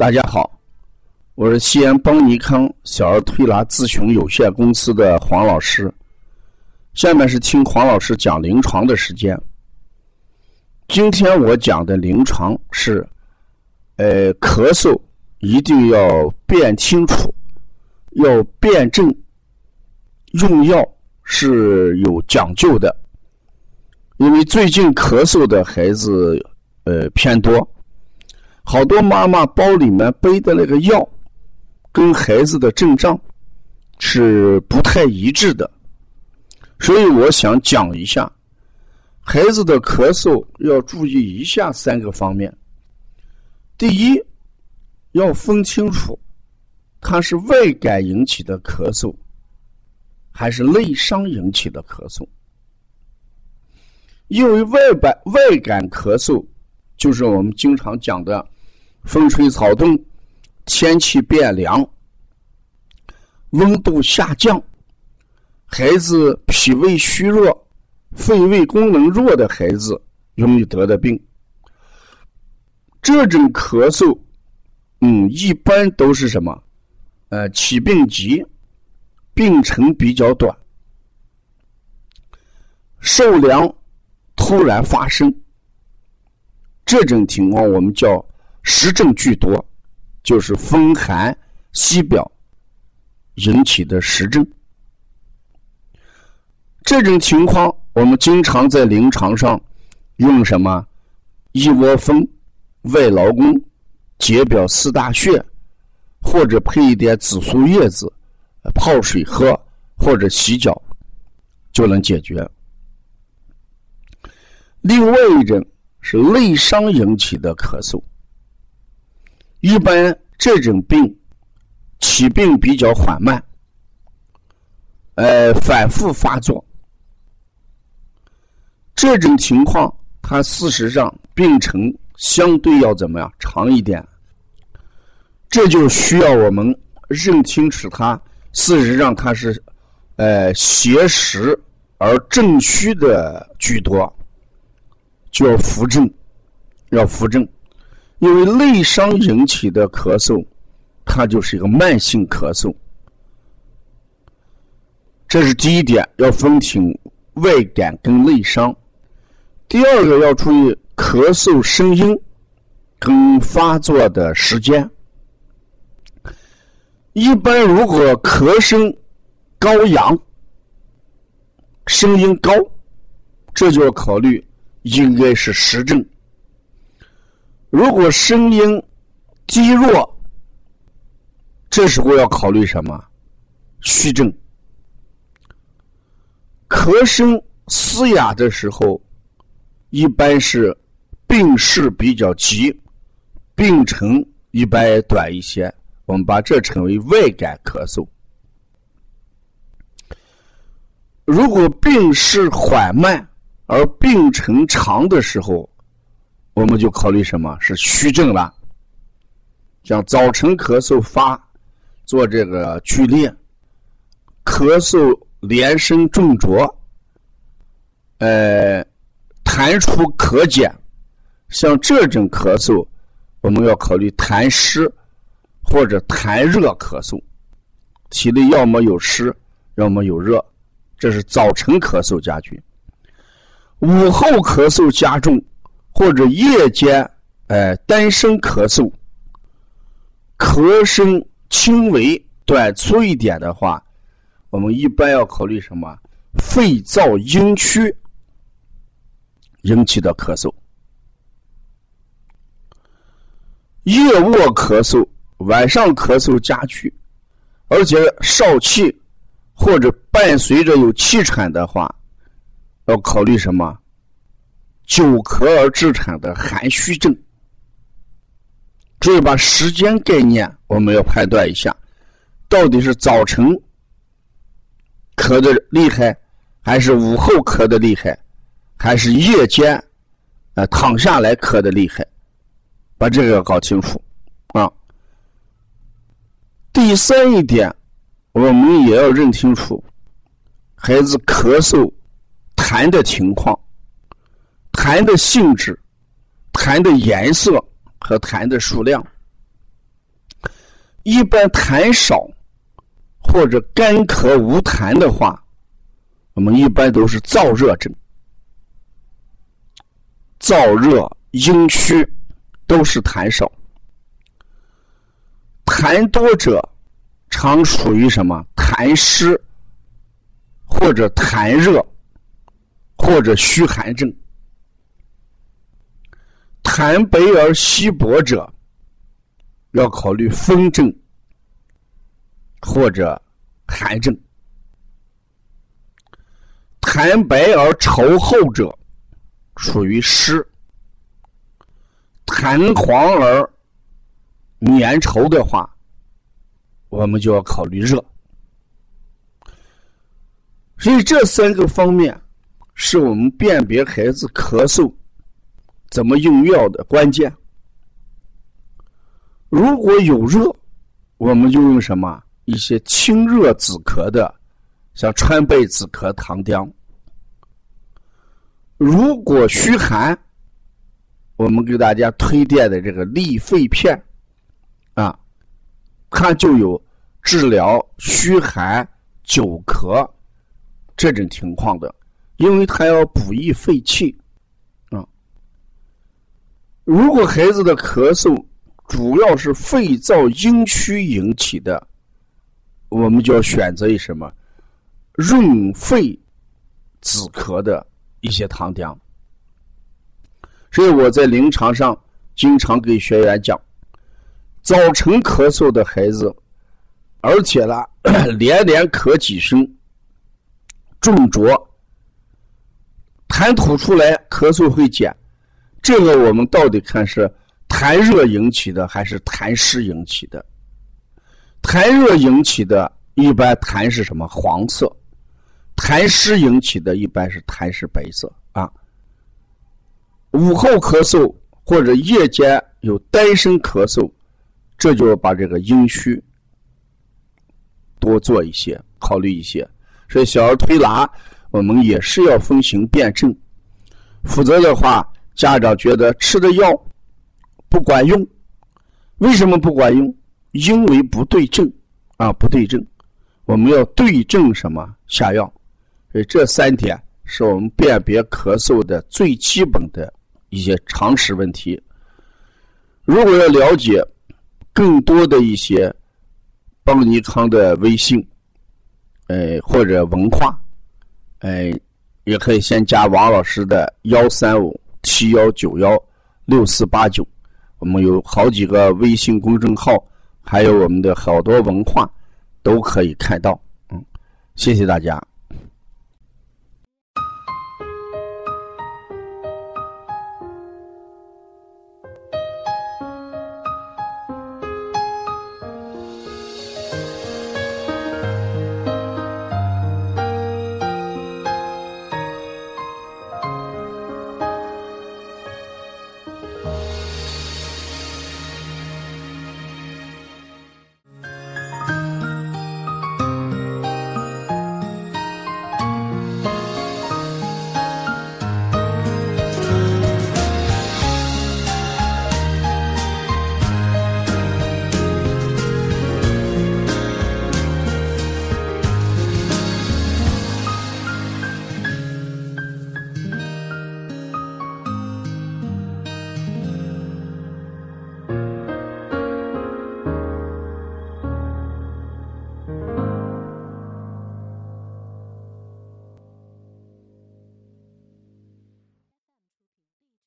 大家好，我是西安邦尼康小儿推拿咨询有限公司的黄老师。下面是听黄老师讲临床的时间。今天我讲的临床是，呃，咳嗽一定要辨清楚，要辨证，用药是有讲究的。因为最近咳嗽的孩子，呃，偏多。好多妈妈包里面背的那个药，跟孩子的症状是不太一致的，所以我想讲一下，孩子的咳嗽要注意以下三个方面。第一，要分清楚，它是外感引起的咳嗽，还是内伤引起的咳嗽。因为外感外感咳嗽，就是我们经常讲的。风吹草动，天气变凉，温度下降，孩子脾胃虚弱、肺胃功能弱的孩子容易得的病。这种咳嗽，嗯，一般都是什么？呃，起病急，病程比较短，受凉突然发生。这种情况我们叫。实症居多，就是风寒西表引起的实症。这种情况，我们经常在临床上用什么？一窝蜂、外劳宫、解表四大穴，或者配一点紫苏叶子泡水喝，或者洗脚就能解决。另外一种是内伤引起的咳嗽。一般这种病起病比较缓慢，呃，反复发作。这种情况，它事实上病程相对要怎么样长一点？这就需要我们认清楚它，事实上它是呃邪实而正虚的居多，就要扶正，要扶正。因为内伤引起的咳嗽，它就是一个慢性咳嗽。这是第一点，要分清外感跟内伤。第二个要注意咳嗽声音跟发作的时间。一般如果咳声高扬，声音高，这就要考虑应该是实症。如果声音低弱，这时候要考虑什么？虚症。咳声嘶哑的时候，一般是病势比较急，病程一般短一些。我们把这称为外感咳嗽。如果病势缓慢而病程长的时候，我们就考虑什么？是虚症了，像早晨咳嗽发，做这个剧烈，咳嗽连声重浊，呃，痰出咳减，像这种咳嗽，我们要考虑痰湿或者痰热咳嗽，体内要么有湿，要么有热，这是早晨咳嗽加剧，午后咳嗽加重。或者夜间，哎，单声咳嗽，咳声轻微、短促一点的话，我们一般要考虑什么？肺燥阴虚引起的咳嗽。夜卧咳嗽，晚上咳嗽加剧，而且少气或者伴随着有气喘的话，要考虑什么？久咳而致产的寒虚症，注意把时间概念我们要判断一下，到底是早晨咳的厉害，还是午后咳的厉害，还是夜间呃躺下来咳的厉害，把这个搞清楚啊。第三一点，我们也要认清楚孩子咳嗽痰的情况。痰的性质、痰的颜色和痰的数量，一般痰少或者干咳无痰的话，我们一般都是燥热症。燥热、阴虚都是痰少，痰多者常属于什么？痰湿或者痰热或者虚寒症。痰白而稀薄者，要考虑风症或者寒症。痰白而稠厚者。属于湿，痰黄而粘稠的话，我们就要考虑热。所以这三个方面是我们辨别孩子咳嗽怎么用药的关键。如果有热，我们就用什么一些清热止咳的，像川贝止咳糖浆。如果虚寒，我们给大家推荐的这个利肺片，啊，它就有治疗虚寒、久咳这种情况的，因为它要补益肺气，啊。如果孩子的咳嗽主要是肺燥阴虚引起的，我们就要选择一什么润肺止咳的。一些糖浆，所以我在临床上经常给学员讲：早晨咳嗽的孩子，而且呢 连连咳几声，重浊，痰吐出来，咳嗽会减。这个我们到底看是痰热引起的还是痰湿引起的？痰热引起的，一般痰是什么？黄色。痰湿引起的一般是痰是白色啊。午后咳嗽或者夜间有单声咳嗽，这就要把这个阴虚多做一些，考虑一些。所以小儿推拿我们也是要分型辨证，否则的话，家长觉得吃的药不管用。为什么不管用？因为不对症啊，不对症。我们要对症什么下药。所以这三点是我们辨别咳嗽的最基本的一些常识问题。如果要了解更多的一些邦尼康的微信，呃或者文化，哎，也可以先加王老师的幺三五七幺九幺六四八九，我们有好几个微信公众号，还有我们的好多文化都可以看到。嗯，谢谢大家。